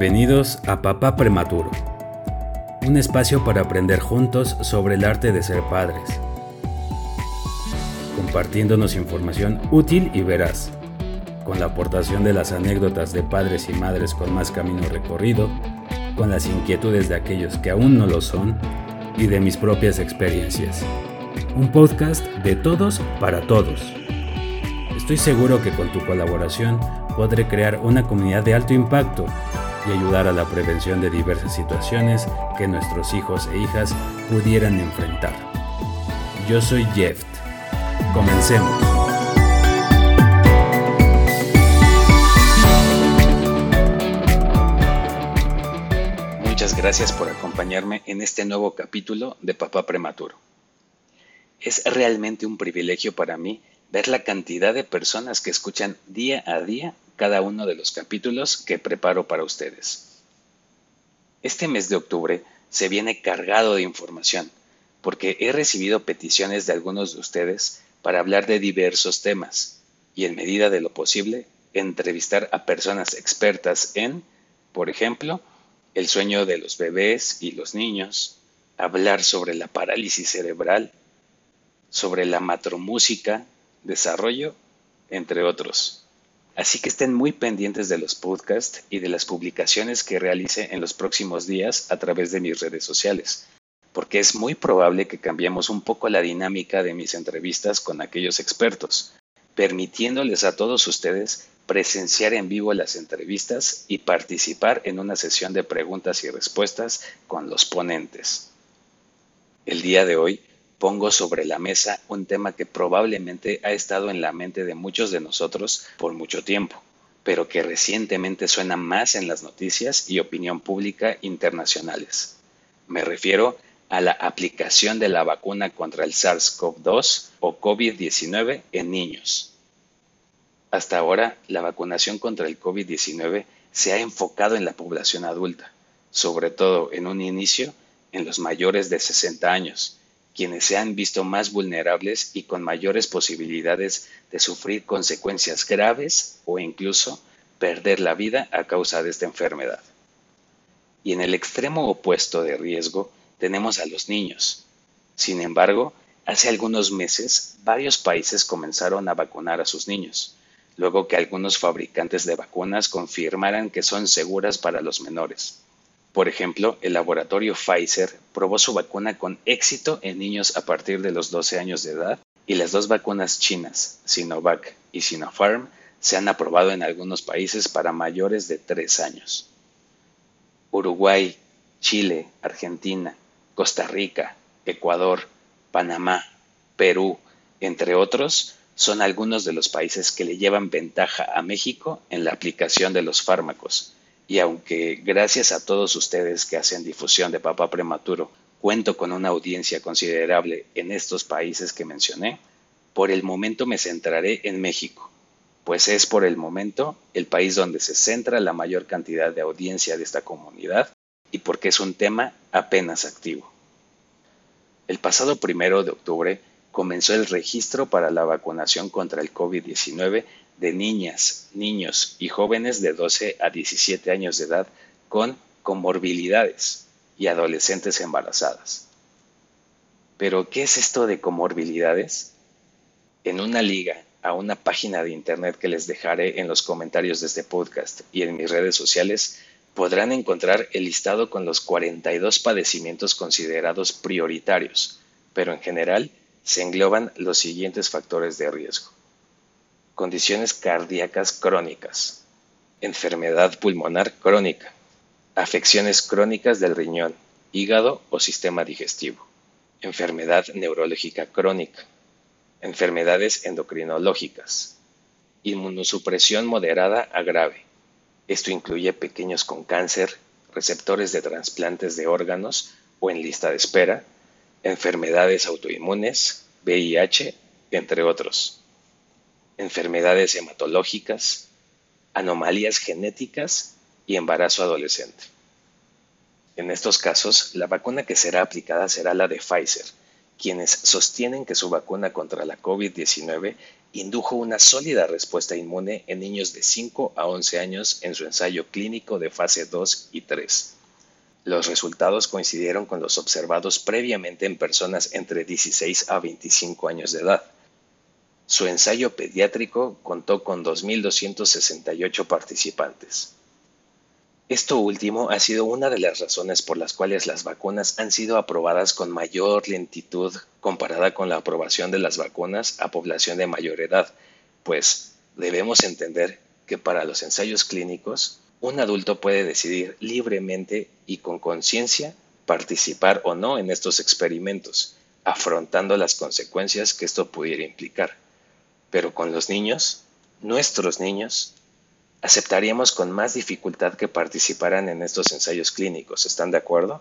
Bienvenidos a Papá Prematuro, un espacio para aprender juntos sobre el arte de ser padres, compartiéndonos información útil y veraz, con la aportación de las anécdotas de padres y madres con más camino recorrido, con las inquietudes de aquellos que aún no lo son y de mis propias experiencias. Un podcast de todos para todos. Estoy seguro que con tu colaboración podré crear una comunidad de alto impacto y ayudar a la prevención de diversas situaciones que nuestros hijos e hijas pudieran enfrentar. Yo soy Jeff. Comencemos. Muchas gracias por acompañarme en este nuevo capítulo de Papá Prematuro. Es realmente un privilegio para mí ver la cantidad de personas que escuchan día a día cada uno de los capítulos que preparo para ustedes. Este mes de octubre se viene cargado de información, porque he recibido peticiones de algunos de ustedes para hablar de diversos temas y en medida de lo posible entrevistar a personas expertas en, por ejemplo, el sueño de los bebés y los niños, hablar sobre la parálisis cerebral, sobre la matromúsica, desarrollo, entre otros. Así que estén muy pendientes de los podcasts y de las publicaciones que realice en los próximos días a través de mis redes sociales, porque es muy probable que cambiemos un poco la dinámica de mis entrevistas con aquellos expertos, permitiéndoles a todos ustedes presenciar en vivo las entrevistas y participar en una sesión de preguntas y respuestas con los ponentes. El día de hoy pongo sobre la mesa un tema que probablemente ha estado en la mente de muchos de nosotros por mucho tiempo, pero que recientemente suena más en las noticias y opinión pública internacionales. Me refiero a la aplicación de la vacuna contra el SARS-CoV-2 o COVID-19 en niños. Hasta ahora, la vacunación contra el COVID-19 se ha enfocado en la población adulta, sobre todo en un inicio en los mayores de 60 años, quienes se han visto más vulnerables y con mayores posibilidades de sufrir consecuencias graves o incluso perder la vida a causa de esta enfermedad. Y en el extremo opuesto de riesgo tenemos a los niños. Sin embargo, hace algunos meses varios países comenzaron a vacunar a sus niños, luego que algunos fabricantes de vacunas confirmaran que son seguras para los menores. Por ejemplo, el laboratorio Pfizer probó su vacuna con éxito en niños a partir de los 12 años de edad y las dos vacunas chinas, Sinovac y Sinopharm, se han aprobado en algunos países para mayores de 3 años. Uruguay, Chile, Argentina, Costa Rica, Ecuador, Panamá, Perú, entre otros, son algunos de los países que le llevan ventaja a México en la aplicación de los fármacos y aunque gracias a todos ustedes que hacen difusión de Papá Prematuro, cuento con una audiencia considerable en estos países que mencioné, por el momento me centraré en México, pues es por el momento el país donde se centra la mayor cantidad de audiencia de esta comunidad y porque es un tema apenas activo. El pasado primero de octubre comenzó el registro para la vacunación contra el COVID-19 de niñas, niños y jóvenes de 12 a 17 años de edad con comorbilidades y adolescentes embarazadas. Pero, ¿qué es esto de comorbilidades? En una liga a una página de internet que les dejaré en los comentarios de este podcast y en mis redes sociales, podrán encontrar el listado con los 42 padecimientos considerados prioritarios, pero en general se engloban los siguientes factores de riesgo. Condiciones cardíacas crónicas, enfermedad pulmonar crónica, afecciones crónicas del riñón, hígado o sistema digestivo, enfermedad neurológica crónica, enfermedades endocrinológicas, inmunosupresión moderada a grave. Esto incluye pequeños con cáncer, receptores de trasplantes de órganos o en lista de espera, enfermedades autoinmunes, VIH, entre otros enfermedades hematológicas, anomalías genéticas y embarazo adolescente. En estos casos, la vacuna que será aplicada será la de Pfizer, quienes sostienen que su vacuna contra la COVID-19 indujo una sólida respuesta inmune en niños de 5 a 11 años en su ensayo clínico de fase 2 y 3. Los resultados coincidieron con los observados previamente en personas entre 16 a 25 años de edad. Su ensayo pediátrico contó con 2.268 participantes. Esto último ha sido una de las razones por las cuales las vacunas han sido aprobadas con mayor lentitud comparada con la aprobación de las vacunas a población de mayor edad, pues debemos entender que para los ensayos clínicos un adulto puede decidir libremente y con conciencia participar o no en estos experimentos, afrontando las consecuencias que esto pudiera implicar. Pero con los niños, nuestros niños, aceptaríamos con más dificultad que participaran en estos ensayos clínicos. ¿Están de acuerdo?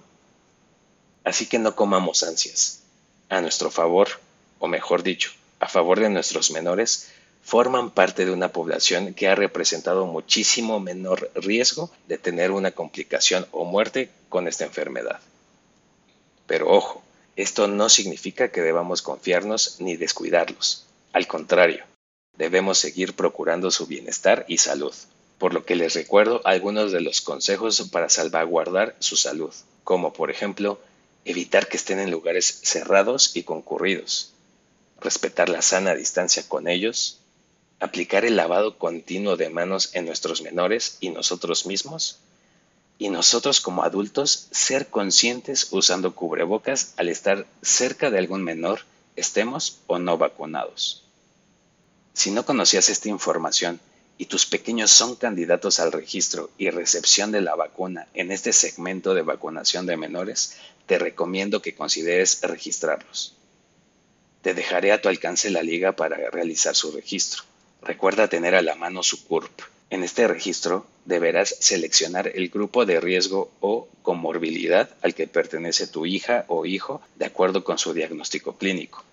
Así que no comamos ansias. A nuestro favor, o mejor dicho, a favor de nuestros menores, forman parte de una población que ha representado muchísimo menor riesgo de tener una complicación o muerte con esta enfermedad. Pero ojo, esto no significa que debamos confiarnos ni descuidarlos. Al contrario, debemos seguir procurando su bienestar y salud, por lo que les recuerdo algunos de los consejos para salvaguardar su salud, como por ejemplo, evitar que estén en lugares cerrados y concurridos, respetar la sana distancia con ellos, aplicar el lavado continuo de manos en nuestros menores y nosotros mismos, y nosotros como adultos ser conscientes usando cubrebocas al estar cerca de algún menor, estemos o no vacunados. Si no conocías esta información y tus pequeños son candidatos al registro y recepción de la vacuna en este segmento de vacunación de menores, te recomiendo que consideres registrarlos. Te dejaré a tu alcance la liga para realizar su registro. Recuerda tener a la mano su CURP. En este registro deberás seleccionar el grupo de riesgo o comorbilidad al que pertenece tu hija o hijo de acuerdo con su diagnóstico clínico,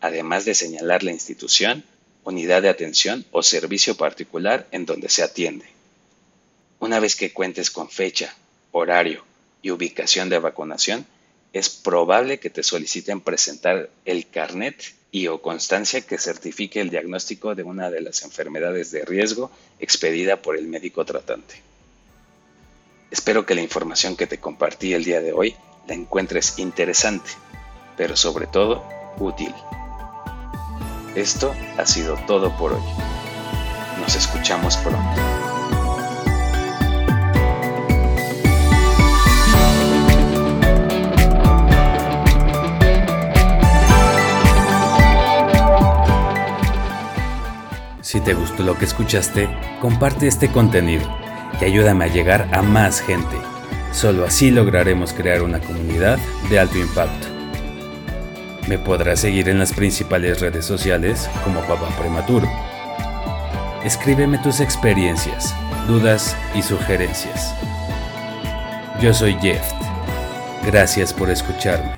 además de señalar la institución unidad de atención o servicio particular en donde se atiende. Una vez que cuentes con fecha, horario y ubicación de vacunación, es probable que te soliciten presentar el carnet y o constancia que certifique el diagnóstico de una de las enfermedades de riesgo expedida por el médico tratante. Espero que la información que te compartí el día de hoy la encuentres interesante, pero sobre todo útil. Esto ha sido todo por hoy. Nos escuchamos pronto. Si te gustó lo que escuchaste, comparte este contenido y ayúdame a llegar a más gente. Solo así lograremos crear una comunidad de alto impacto. Me podrás seguir en las principales redes sociales como Papá Prematuro. Escríbeme tus experiencias, dudas y sugerencias. Yo soy Jeff. Gracias por escucharme.